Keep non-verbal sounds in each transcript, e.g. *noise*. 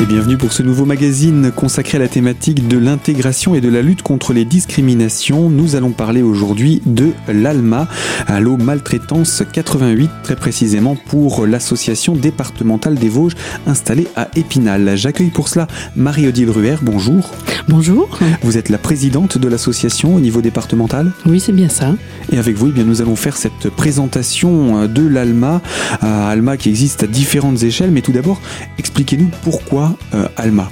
Et bienvenue pour ce nouveau magazine consacré à la thématique de l'intégration et de la lutte contre les discriminations. Nous allons parler aujourd'hui de l'ALMA, Allo Maltraitance 88, très précisément pour l'association départementale des Vosges installée à Épinal. J'accueille pour cela Marie-Odile Ruher, bonjour. Bonjour. Vous êtes la présidente de l'association au niveau départemental Oui, c'est bien ça. Et avec vous, eh bien, nous allons faire cette présentation de l'ALMA, ALMA qui existe à différentes échelles, mais tout d'abord, expliquez-nous pourquoi euh, Alma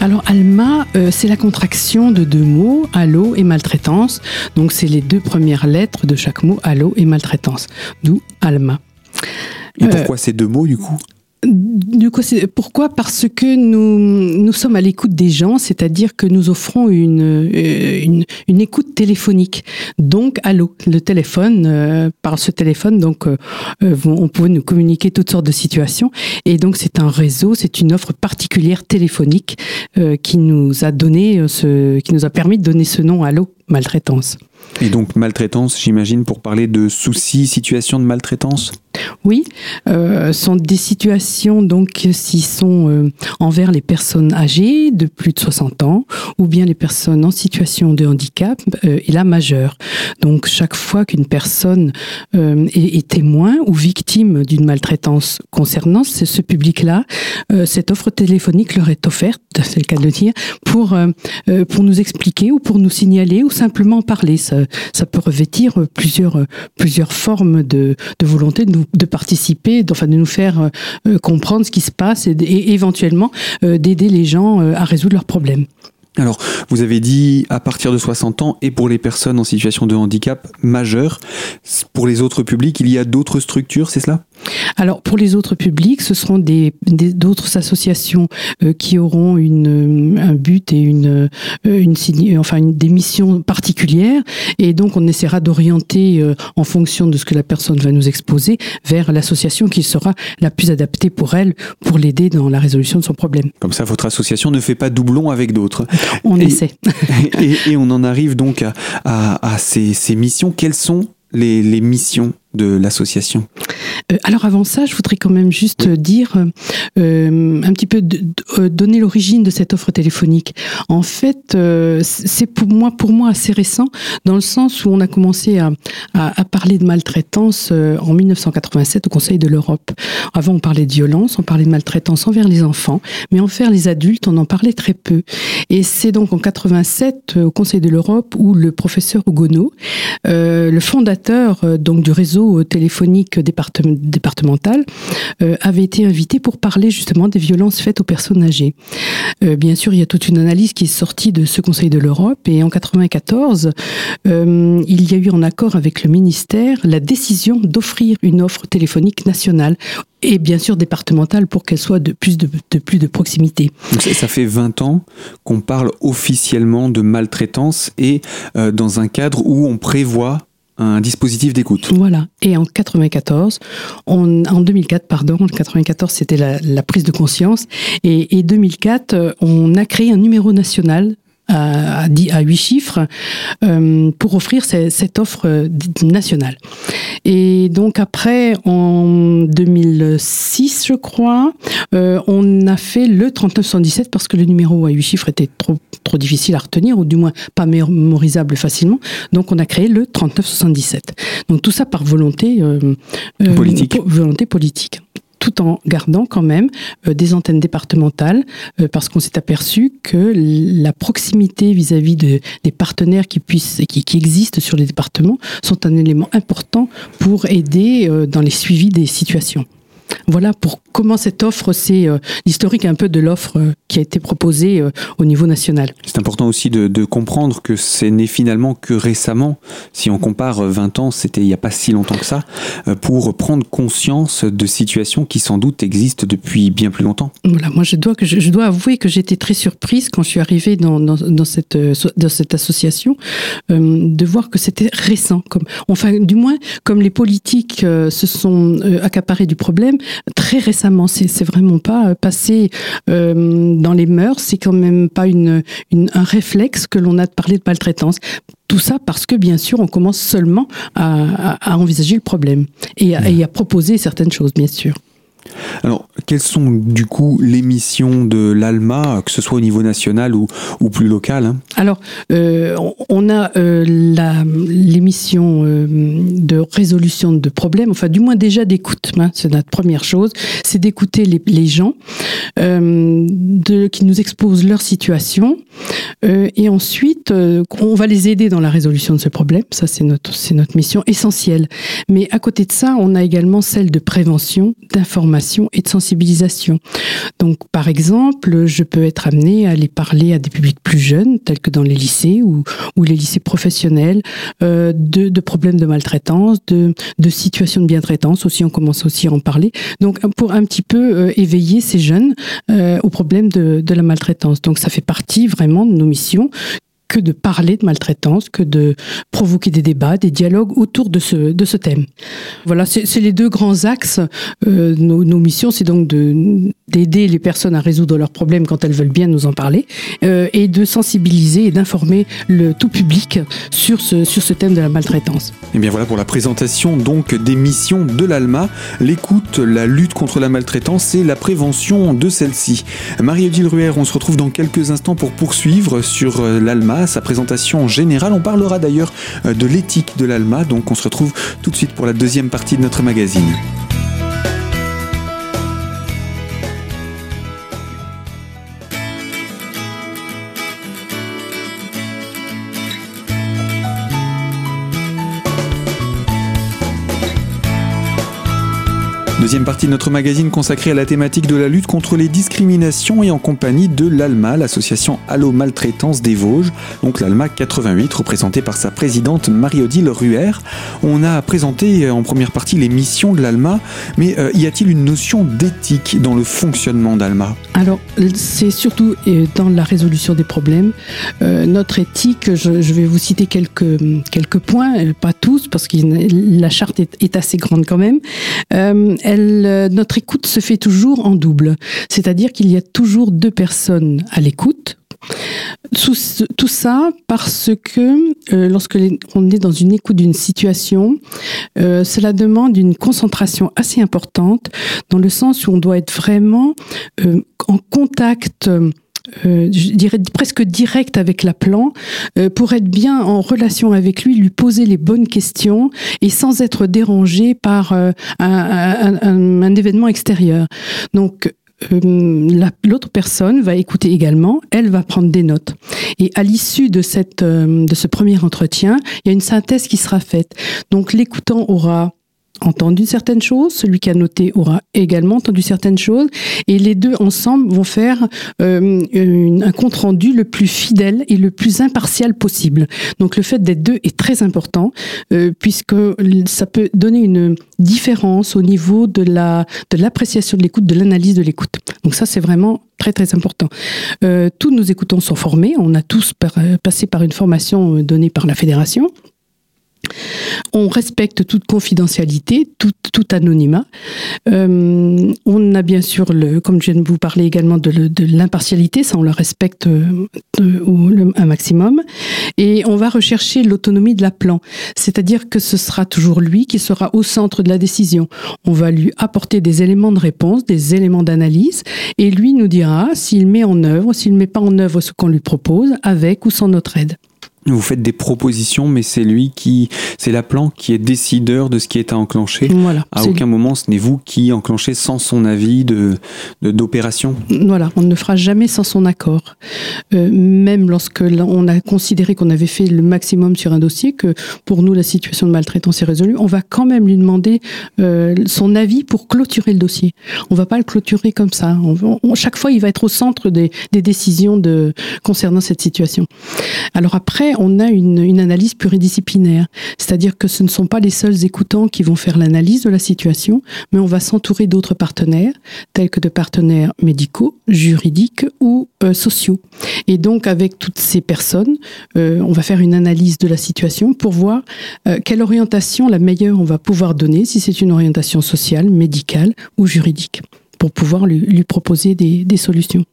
alors Alma, euh, c'est la contraction de deux mots, allo et maltraitance. Donc c'est les deux premières lettres de chaque mot, allo et maltraitance. D'où Alma. Et pourquoi ces deux mots du coup? Pourquoi? Parce que nous, nous sommes à l'écoute des gens, c'est-à-dire que nous offrons une, euh, une, une, écoute téléphonique. Donc, allô, le téléphone, euh, par ce téléphone, donc, euh, on peut nous communiquer toutes sortes de situations. Et donc, c'est un réseau, c'est une offre particulière téléphonique qui nous a donné ce, qui nous a permis de donner ce nom Allô maltraitance. Et donc maltraitance, j'imagine, pour parler de soucis, situations de maltraitance? Oui, euh, sont des situations donc s'ils sont euh, envers les personnes âgées de plus de 60 ans ou bien les personnes en situation de handicap euh, et la majeure. Donc chaque fois qu'une personne euh, est, témoin ou victime d'une maltraitance concernant ce, public-là, cette offre téléphonique leur est offerte, c'est le cas de le dire, pour, pour nous expliquer ou pour nous signaler ou simplement parler. Ça peut revêtir plusieurs, plusieurs formes de, volonté de, nous, de participer, enfin de nous faire euh, comprendre ce qui se passe et, et éventuellement euh, d'aider les gens euh, à résoudre leurs problèmes. Alors, vous avez dit à partir de 60 ans et pour les personnes en situation de handicap majeur. Pour les autres publics, il y a d'autres structures, c'est cela? Alors pour les autres publics, ce seront des d'autres associations euh, qui auront une un but et une euh, une enfin une des missions particulières et donc on essaiera d'orienter euh, en fonction de ce que la personne va nous exposer vers l'association qui sera la plus adaptée pour elle pour l'aider dans la résolution de son problème. Comme ça votre association ne fait pas doublon avec d'autres. On et, essaie. *laughs* et, et, on en arrive donc à, à, à ces, ces missions. Quelles sont les, les missions? De l'association euh, Alors avant ça, je voudrais quand même juste oui. dire euh, un petit peu de, de, euh, donner l'origine de cette offre téléphonique. En fait, euh, c'est pour moi pour moi assez récent dans le sens où on a commencé à, à, à parler de maltraitance euh, en 1987 au Conseil de l'Europe. Avant, on parlait de violence, on parlait de maltraitance envers les enfants, mais envers les adultes, on en parlait très peu. Et c'est donc en 87 au Conseil de l'Europe où le professeur Hugono, le fondateur donc du réseau téléphonique département, départemental euh, avait été invité pour parler justement des violences faites aux personnes âgées. Euh, bien sûr, il y a toute une analyse qui est sortie de ce Conseil de l'Europe et en 94, euh, il y a eu en accord avec le ministère la décision d'offrir une offre téléphonique nationale et bien sûr départementale pour qu'elle soit de plus de, plus de proximité. Ça fait 20 ans qu'on parle officiellement de maltraitance et euh, dans un cadre où on prévoit un dispositif d'écoute. Voilà. Et en 94, on, en 2004, pardon, en 94, c'était la, prise de conscience. Et, et 2004, on a créé un numéro national à, à, huit chiffres euh, pour offrir cette, cette offre nationale. Et donc après, en 2006, je crois, euh, on a fait le 3917 parce que le numéro à huit chiffres était trop, trop difficile à retenir, ou du moins pas mémorisable facilement. Donc on a créé le 3977. Donc tout ça par volonté euh, politique. volonté politique tout en gardant quand même euh, des antennes départementales, euh, parce qu'on s'est aperçu que la proximité vis-à-vis -vis de, des partenaires qui, puissent, qui, qui existent sur les départements sont un élément important pour aider euh, dans les suivis des situations. Voilà pour comment cette offre, c'est euh, l'historique un peu de l'offre euh, qui a été proposée euh, au niveau national. C'est important aussi de, de, comprendre que c'est né finalement que récemment. Si on compare 20 ans, c'était il n'y a pas si longtemps que ça, pour prendre conscience de situations qui sans doute existent depuis bien plus longtemps. Voilà, moi je dois, que je, je dois avouer que j'étais très surprise quand je suis arrivée dans, dans, dans, cette, dans cette association de voir que c'était récent. Comme, enfin, du moins, comme les politiques se sont accaparés du problème, très récemment. C'est vraiment pas euh, passé euh, dans les mœurs, c'est quand même pas une, une, un réflexe que l'on a de parler de maltraitance. Tout ça parce que, bien sûr, on commence seulement à, à, à envisager le problème et à, et à proposer certaines choses, bien sûr. Alors, quelles sont du coup les missions de l'ALMA, que ce soit au niveau national ou, plus local hein? Alors, euh, on a euh, les missions euh, de résolution de problèmes, enfin du moins déjà d'écoute, hein, c'est notre première chose, c'est d'écouter les, gens qui nous exposent leur situation, et ensuite on va les aider dans la résolution de ce problème, ça c'est notre, notre mission essentielle. Mais à côté de ça, on a également celle de prévention, d'information et de sensibilisation. Donc, par exemple, je peux être amené à aller parler à des publics plus jeunes, tels que dans les lycées ou, les lycées professionnels, euh, de, problèmes de maltraitance, de, situations de bien-traitance aussi. On commence aussi à en parler. Donc, pour un petit peu euh, éveiller ces jeunes euh, au problème de, de la maltraitance. Donc, ça fait partie vraiment de nos missions que de parler de maltraitance, que de provoquer des débats, des dialogues autour de ce, de ce thème. Voilà, c'est les deux grands axes. Euh, nos, nos, missions, c'est donc d'aider les personnes à résoudre leurs problèmes quand elles veulent bien nous en parler, euh, et de sensibiliser et d'informer le tout public sur ce, sur ce thème de la maltraitance. Et eh bien voilà pour la présentation donc des missions de l'ALMA, l'écoute, la lutte contre la maltraitance et la prévention de celle-ci. Marie-Odile Ruher, on se retrouve dans quelques instants pour poursuivre sur euh, sa présentation générale. On parlera d'ailleurs euh, de l'éthique de l'ALMA, donc on se retrouve tout de suite pour la deuxième partie de notre magazine. Deuxième partie de notre magazine consacrée à la thématique de la lutte contre les discriminations et en compagnie de l'ALMA, l'association Allo Maltraitance des Vosges, donc l'ALMA 88, représentée par sa présidente Marie-Odile Ruher. On a présenté en première partie les missions de l'ALMA, mais euh, y a-t-il une notion d'éthique dans le fonctionnement d'ALMA? Alors, c'est surtout euh, dans la résolution des problèmes. Euh, notre éthique, je, vais vous citer quelques, quelques points, pas tous, parce que la charte est, assez grande quand même. Euh, euh, notre écoute se fait toujours en double. C'est-à-dire qu'il y a toujours deux personnes à l'écoute. Tout ça parce que euh, lorsque on est dans une écoute d'une situation, euh, cela demande une concentration assez importante dans le sens où on doit être vraiment en contact euh, je dirais presque direct avec l'appelant, euh, pour être bien en relation avec lui, lui poser les bonnes questions et sans être dérangé par euh, un, un, un, événement extérieur. Donc euh, l'autre personne va écouter également, elle va prendre des notes. Et à l'issue de, cette, de ce premier entretien, il y a une synthèse qui sera faite. Donc l'écoutant aura entendu certaines choses, celui qui a noté aura également entendu certaines choses, et les deux ensemble vont faire euh, un compte rendu le plus fidèle et le plus impartial possible. Donc le fait d'être deux est très important, euh, puisque ça peut donner une différence au niveau de la de l'appréciation de l'écoute, de l'analyse de l'écoute. Donc ça c'est vraiment très très important. Euh, tous nos écoutants sont formés, on a tous passé par une formation donnée par la fédération. On respecte toute confidentialité, tout, anonymat. Euh, on a bien sûr, le, comme je viens de vous parler également de, l'impartialité, ça on le respecte euh, un maximum. Et on va rechercher l'autonomie de l'appelant, c'est-à-dire que ce sera toujours lui qui sera au centre de la décision. On va lui apporter des éléments de réponse, des éléments d'analyse, et lui nous dira s'il met en œuvre, s'il ne met pas en œuvre ce qu'on lui propose, avec ou sans notre aide. Vous faites des propositions, mais c'est lui qui, c'est l'appelant qui est décideur de ce qui est à enclencher. Voilà, à aucun moment, ce n'est vous qui enclenchez sans son avis de d'opération. Voilà, on ne fera jamais sans son accord. Euh, même lorsque on a considéré qu'on avait fait le maximum sur un dossier, que pour nous la situation de maltraitance est résolue, on va quand même lui demander euh, son avis pour clôturer le dossier. On va pas le clôturer comme ça. On, on, chaque fois, il va être au centre des, des décisions de concernant cette situation. Alors après on a une, analyse pluridisciplinaire. C'est-à-dire que ce ne sont pas les seuls écoutants qui vont faire l'analyse de la situation, mais on va s'entourer d'autres partenaires, tels que de partenaires médicaux, juridiques ou euh, sociaux. Et donc, avec toutes ces personnes, euh, on va faire une analyse de la situation pour voir euh, quelle orientation la meilleure on va pouvoir donner, si c'est une orientation sociale, médicale ou juridique, pour pouvoir lui, proposer des solutions.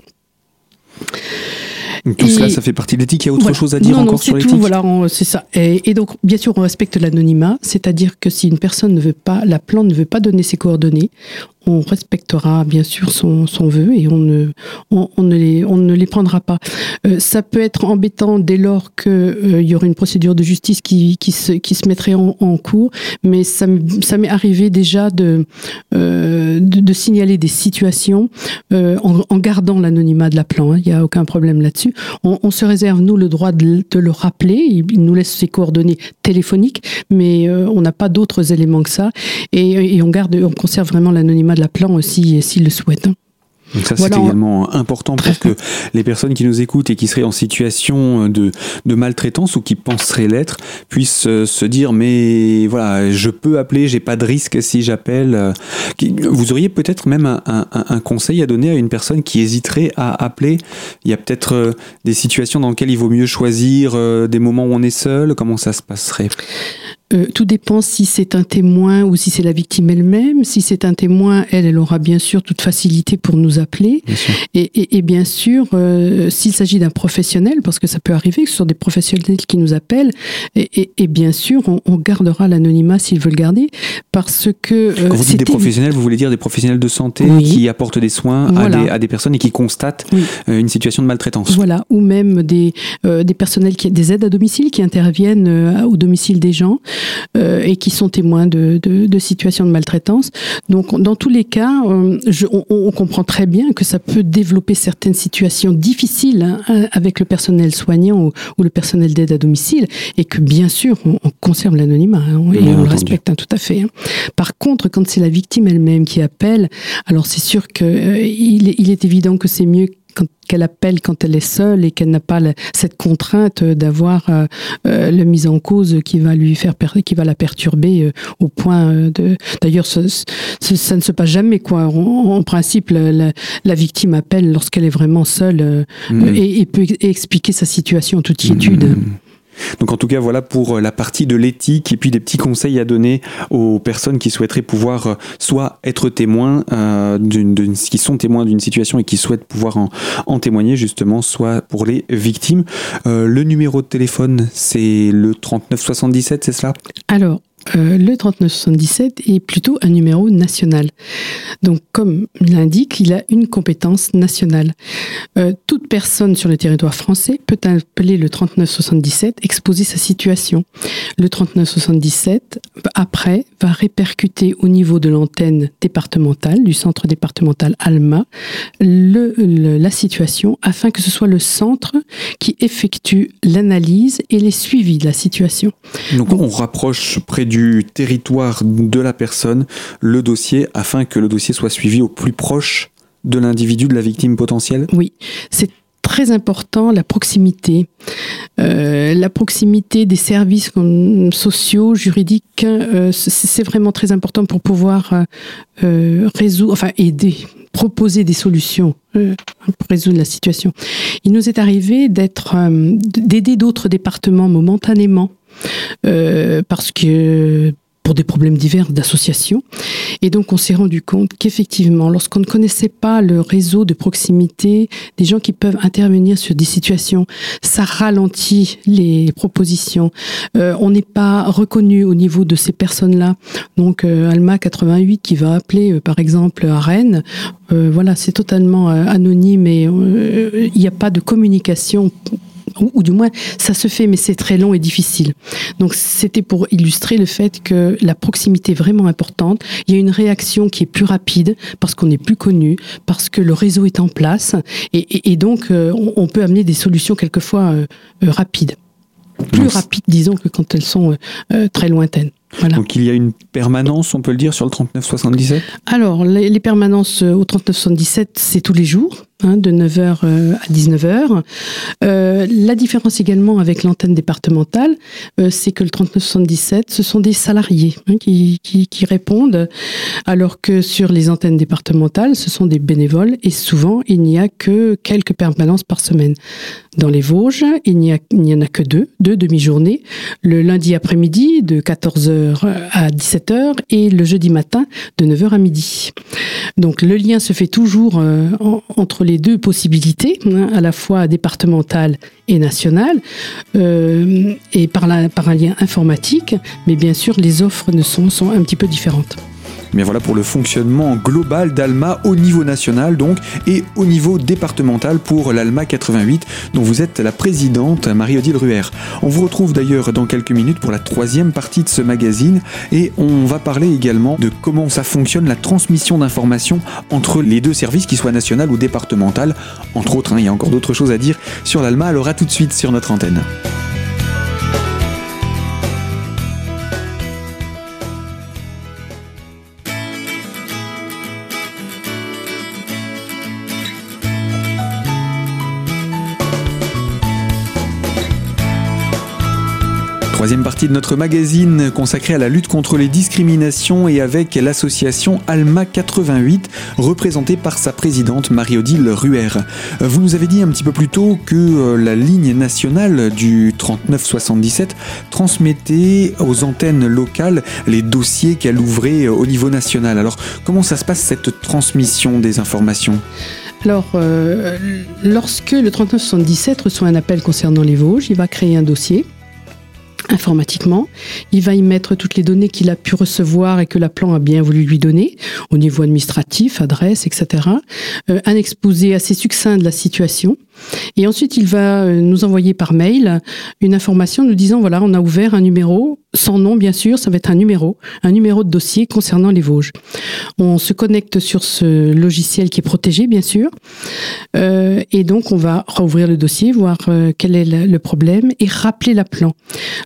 Tout et cela, ça fait partie de l'éthique. Il y a autre voilà. chose à dire non, encore non, sur l'éthique Voilà, c'est ça. Et, et, donc, bien sûr, on respecte l'anonymat, c'est-à-dire que si une personne ne veut pas, la plante ne veut pas donner ses coordonnées, on respectera bien sûr son, vœu et on ne, on, ne les, on ne les prendra pas. Euh, ça peut être embêtant dès lors qu'il euh, y aurait une procédure de justice qui, qui, se, qui se mettrait en, cours, mais ça, ça m'est arrivé déjà de, euh, de, signaler des situations en, gardant l'anonymat de l'appelant. Hein. Il n'y a aucun problème là-dessus. On, se réserve, nous, le droit de, le rappeler. Il nous laisse ses coordonnées téléphoniques, mais on n'a pas d'autres éléments que ça. Et, et, on garde, on conserve vraiment l'anonymat de l'appelant aussi, s'il le souhaite. Hein. Donc ça, voilà, c'est également important pour que les personnes qui nous écoutent et qui seraient en situation de, de maltraitance ou qui penseraient l'être puissent euh, se dire mais voilà, je peux appeler, j'ai pas de risque si j'appelle. Vous auriez peut-être même un, un, un, conseil à donner à une personne qui hésiterait à appeler? Il y a peut-être euh, des situations dans lesquelles il vaut mieux choisir euh, des moments où on est seul. Comment ça se passerait? Euh, tout dépend si c'est un témoin ou si c'est la victime elle-même. Si c'est un témoin, elle, elle aura bien sûr toute facilité pour nous appeler. Et, et, et, bien sûr, euh, s'il s'agit d'un professionnel, parce que ça peut arriver que ce sont des professionnels qui nous appellent, et, et bien sûr, on, on gardera l'anonymat s'ils veulent garder, parce que... Euh, Quand vous dites des professionnels, vous voulez dire des professionnels de santé oui. qui apportent des soins voilà. à, des, à, des, personnes et qui constatent oui. euh, une situation de maltraitance. Voilà, ou même des, euh, des personnels, qui, des aides à domicile qui interviennent au domicile des gens euh, et qui sont témoins de, de, de, situations de maltraitance. Donc, dans tous les cas, euh, je, on, on, comprend très bien que ça peut développer certaines situations difficiles hein, avec le personnel soignant ou, ou le personnel d'aide à domicile, et que bien sûr, on, on conserve l'anonymat hein, et bien on entendu. le respecte hein, tout à fait. Hein. Par contre, quand c'est la victime elle-même qui appelle, alors c'est sûr que euh, il est évident que c'est mieux qu'elle appelle quand elle est seule et qu'elle n'a pas la, cette contrainte d'avoir euh, euh, la mise en cause qui va lui faire qui va la perturber euh, au point de d'ailleurs ça, ça, ne se passe jamais quoi en, en principe la, la, la, victime appelle lorsqu'elle est vraiment seule mmh. et, et, peut expliquer sa situation en toute quiétude mmh. Donc en tout cas, voilà pour euh, la partie de l'éthique et puis des petits conseils à donner aux personnes qui souhaiteraient pouvoir euh, soit être témoins euh, d'une, qui sont témoins d'une situation et qui souhaitent pouvoir en, témoigner justement, soit pour les victimes. Le numéro de téléphone, c'est le 3977, c'est cela? Alors, euh, le 3977 est plutôt un numéro national. Donc, comme l'indique, il a une compétence nationale. Euh, toute personne sur le territoire français peut appeler le 3977, exposer sa situation. Le 3977, après, va répercuter au niveau de l'antenne départementale, du centre départemental ALMA, le, le, la situation afin que ce soit le centre qui effectue l'analyse et les suivis de la situation. Donc, Donc on rapproche près du territoire de la personne le dossier afin que le dossier soit suivi au plus proche de l'individu, de la victime potentielle? Oui, c'est très important la proximité, euh, la proximité des services sociaux, juridiques, euh, c'est vraiment très important pour pouvoir euh, résoudre, enfin aider, proposer des solutions pour résoudre la situation. Il nous est arrivé d'être, d'aider d'autres départements momentanément parce que pour des problèmes divers d'association. Et donc, on s'est rendu compte qu'effectivement, lorsqu'on ne connaissait pas le réseau de proximité, des gens qui peuvent intervenir sur des situations, ça ralentit les propositions. Euh, on n'est pas reconnu au niveau de ces personnes-là. Donc, euh, Alma 88 qui va appeler, euh, par exemple, à Rennes, euh, voilà, c'est totalement euh, anonyme et euh, il n'y a pas de communication ou, ou, du moins ça se fait mais c'est très long et difficile. Donc c'était pour illustrer le fait que la proximité est vraiment importante. Il y a une réaction qui est plus rapide parce qu'on est plus connu parce que le réseau est en place. Et, et, et donc euh, on, on, peut amener des solutions quelquefois euh, euh, rapides. Plus rapides disons que quand elles sont très lointaines. Voilà. Donc il y a une permanence, on peut le dire, sur le 3977 Alors, les, les permanences au 3977, c'est tous les jours hein, de 9h euh, à 19h. Euh, la différence également avec l'antenne départementale, euh, c'est que le 3977, ce sont des salariés hein, qui, qui, répondent, alors que sur les antennes départementales, ce sont des bénévoles et souvent, il n'y a que quelques permanences par semaine. Dans les Vosges, il n'y en a que deux, deux demi-journées, le lundi après-midi de 14h à 17h et le jeudi matin de 9h à midi. Donc le lien se fait toujours euh, en, entre les deux possibilités, hein, à la fois départementale et nationale, euh, et par, la, par un lien informatique, mais bien sûr les offres ne sont, sont un petit peu différentes. Bien voilà pour le fonctionnement global d'Alma au niveau national donc et au niveau départemental pour l'Alma 88 dont vous êtes la présidente Marie-Odile Ruher. On vous retrouve d'ailleurs dans quelques minutes pour la troisième partie de ce magazine et on va parler également de comment ça fonctionne la transmission d'informations entre les deux services, qu'ils soient national ou départemental. Entre autres, hein, il y a encore d'autres choses à dire sur l'Alma, alors à tout de suite sur notre antenne. Troisième partie de notre magazine consacrée à la lutte contre les discriminations et avec l'association Alma 88, représentée par sa présidente Marie-Odile Ruher. Vous nous avez dit un petit peu plus tôt que euh, la ligne nationale du 3977 transmettait aux antennes locales les dossiers qu'elle ouvrait au niveau national. Alors comment ça se passe cette transmission des informations? Alors, euh, lorsque le 3977 reçoit un appel concernant les Vosges, il va créer un dossier informatiquement. Il va y mettre toutes les données qu'il a pu recevoir et que la plan a bien voulu lui donner au niveau administratif, adresse, etc. Euh, un exposé assez succinct de la situation. Et ensuite, il va euh, nous envoyer par mail une information nous disant, voilà, on a ouvert un numéro, sans nom bien sûr, ça va être un numéro, un numéro de dossier concernant les Vosges. On se connecte sur ce logiciel qui est protégé, bien sûr. Euh, et donc, on va rouvrir le dossier, voir euh, quel est le problème et rappeler la plan.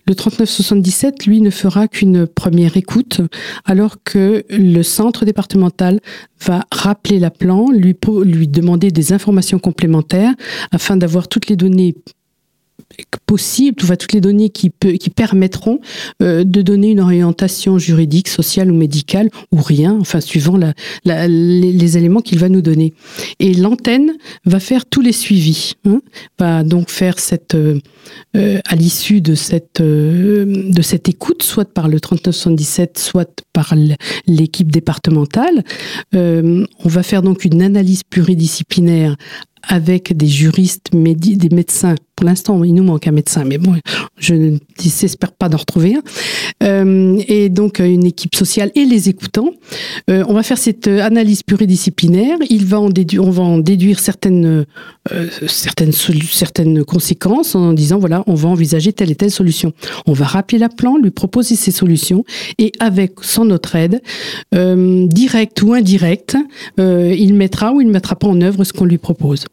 Le 3977, lui, ne fera qu'une première écoute, alors que le centre départemental va rappeler la plan, lui, lui demander des informations complémentaires afin d'avoir toutes les données possibles, toutes les données qui, qui permettront euh, de donner une orientation juridique, sociale ou médicale, ou rien, enfin suivant les, éléments qu'il va nous donner. Et l'antenne va faire tous les suivis, hein, va donc faire cette, euh, euh, à l'issue de cette, de cette écoute, soit par le 3977, soit par l'équipe départementale. on va faire donc une analyse pluridisciplinaire avec des juristes, des médecins. Pour l'instant, il nous manque un médecin, mais bon, je ne désespère pas d'en retrouver un. Euh, et donc, une équipe sociale et les écoutants. Euh, on va faire cette analyse pluridisciplinaire. Il va en on va en déduire certaines, euh, certaines, conséquences en disant, voilà, on va envisager telle et telle solution. On va rappeler la plan, lui proposer ces solutions et avec, sans notre aide, direct ou indirect, il mettra ou il ne mettra pas en œuvre ce qu'on lui propose.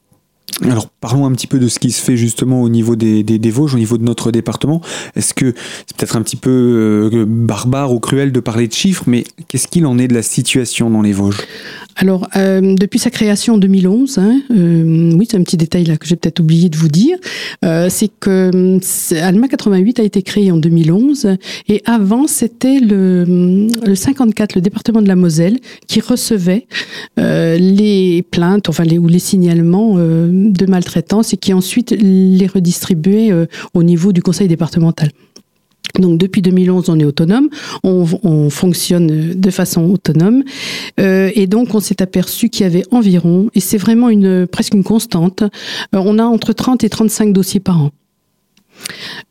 Alors parlons un petit peu de ce qui se fait justement au niveau des, des, Vosges, au niveau de notre département. Est-ce que c'est peut-être un petit peu euh, barbare ou cruel de parler de chiffres, mais qu'est-ce qu'il en est de la situation dans les Vosges? Alors euh, depuis sa création en 2011, hein, euh, oui c'est un petit détail là que j'ai peut-être oublié de vous dire, c'est que Alma 88 a été créé en 2011 et avant c'était le, le 54, le département de la Moselle, qui recevait les plaintes, enfin les, ou les signalements de maltraitance et qui ensuite les redistribuait euh, au niveau du conseil départemental. Donc depuis 2011, on est autonome, on, fonctionne de façon autonome, euh, et donc on s'est aperçu qu'il y avait environ, et c'est vraiment presque une constante, euh, on a entre 30 et 35 dossiers par an.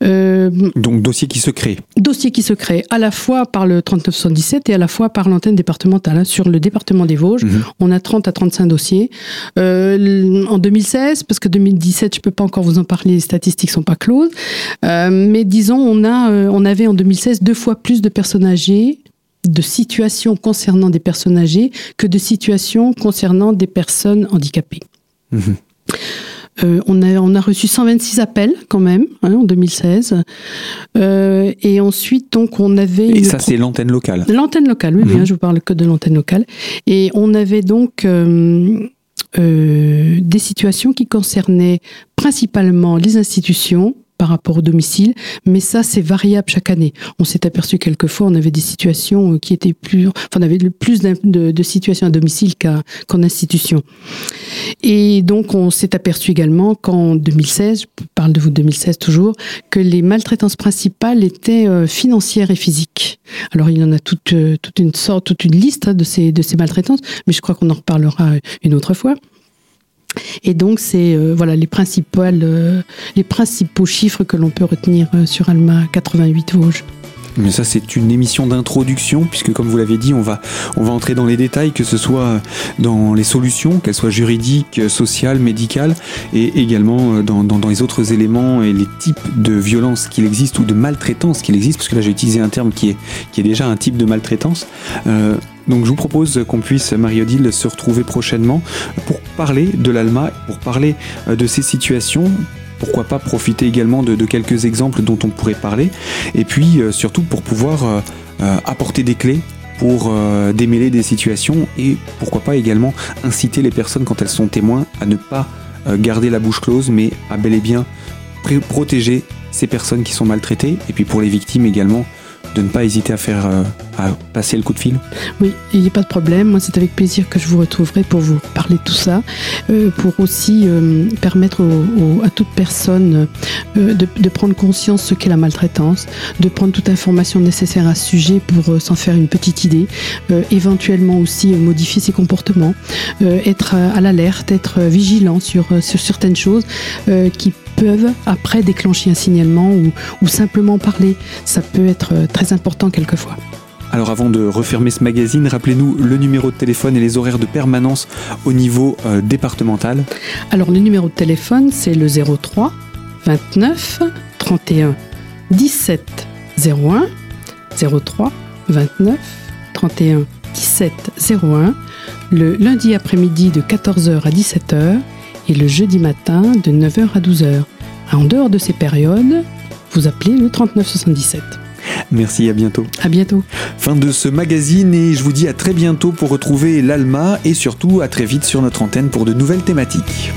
Euh, Donc dossier qui se crée. Dossier qui se crée à la fois par le 3977 et à la fois par l'antenne départementale. Hein. Sur le département des Vosges, mhm. on a 30 à 35 dossiers. Euh, en 2016, parce que 2017, je peux pas encore vous en parler, les statistiques sont pas closes. Euh, mais disons, on, a, on avait en 2016 deux fois plus de personnes âgées de situations concernant des personnes âgées que de situations concernant des personnes handicapées. Mhm. Euh, on, a, on a reçu 126 appels quand même hein, en 2016. Euh, et ensuite, donc, on avait... Et ça, c'est l'antenne locale L'antenne locale, oui, bien, mhm. je vous parle que de l'antenne locale. Et on avait donc... Euh, des situations qui concernaient principalement les institutions, par rapport au domicile, mais ça c'est variable chaque année. On s'est aperçu quelquefois, on avait des situations euh, qui étaient plus, enfin on avait plus de, situations à domicile qu'en institution. Et donc on s'est aperçu également qu'en 2016, je parle de vous 2016 toujours, que les maltraitances principales étaient euh, financières et physiques. Alors il y en a toute, euh, toute une sorte, toute une liste hein, de ces, de ces maltraitances, mais je crois qu'on en reparlera une autre fois. Et donc, c'est euh, voilà les, euh, les principaux chiffres que l'on peut retenir euh, sur Alma 88 Vosges. Mais ça, c'est une émission d'introduction, puisque comme vous l'avez dit, on va, on va entrer dans les détails, que ce soit dans les solutions, qu'elles soient juridiques, sociales, médicales, et également euh, dans, les autres éléments et les types de violences qu'il existe ou de maltraitance qu'il existe, parce que là j'ai utilisé un terme qui est, qui est déjà un type de maltraitance. Euh, donc je vous propose qu'on puisse, Marie-Odile, se retrouver prochainement pour parler de l'ALMA, pour parler euh, de ces situations, pourquoi pas profiter également de, quelques exemples dont on pourrait parler, et puis euh, surtout pour pouvoir euh, apporter des clés pour démêler des situations et pourquoi pas également inciter les personnes quand elles sont témoins à ne pas garder la bouche close mais à bel et bien protéger ces personnes qui sont maltraitées. Et puis pour les victimes également de ne pas hésiter à faire euh, à passer le coup de fil. Oui, il n'y a pas de problème. Moi, c'est avec plaisir que je vous retrouverai pour vous parler de tout ça, euh, pour aussi euh, permettre à toute personne de, prendre conscience ce qu'est la maltraitance, de prendre toute information nécessaire à ce sujet pour s'en faire une petite idée, éventuellement aussi modifier ses comportements, être à l'alerte, être vigilant sur, sur certaines choses qui peuvent après déclencher un signalement ou, simplement parler. Ça peut être euh, très important quelquefois. Alors avant de refermer ce magazine, rappelez-nous le numéro de téléphone et les horaires de permanence au niveau euh, départemental. Alors le numéro de téléphone c'est le 03 29 31 17 01 03 29 31 17 01 le lundi après-midi de 14h à 17h et le jeudi matin de 9h à 12h. En dehors de ces périodes, vous appelez le 3977. Merci, à bientôt. À bientôt. Fin de ce magazine et je vous dis à très bientôt pour retrouver l'ALMA et surtout à très vite sur notre antenne pour de nouvelles thématiques.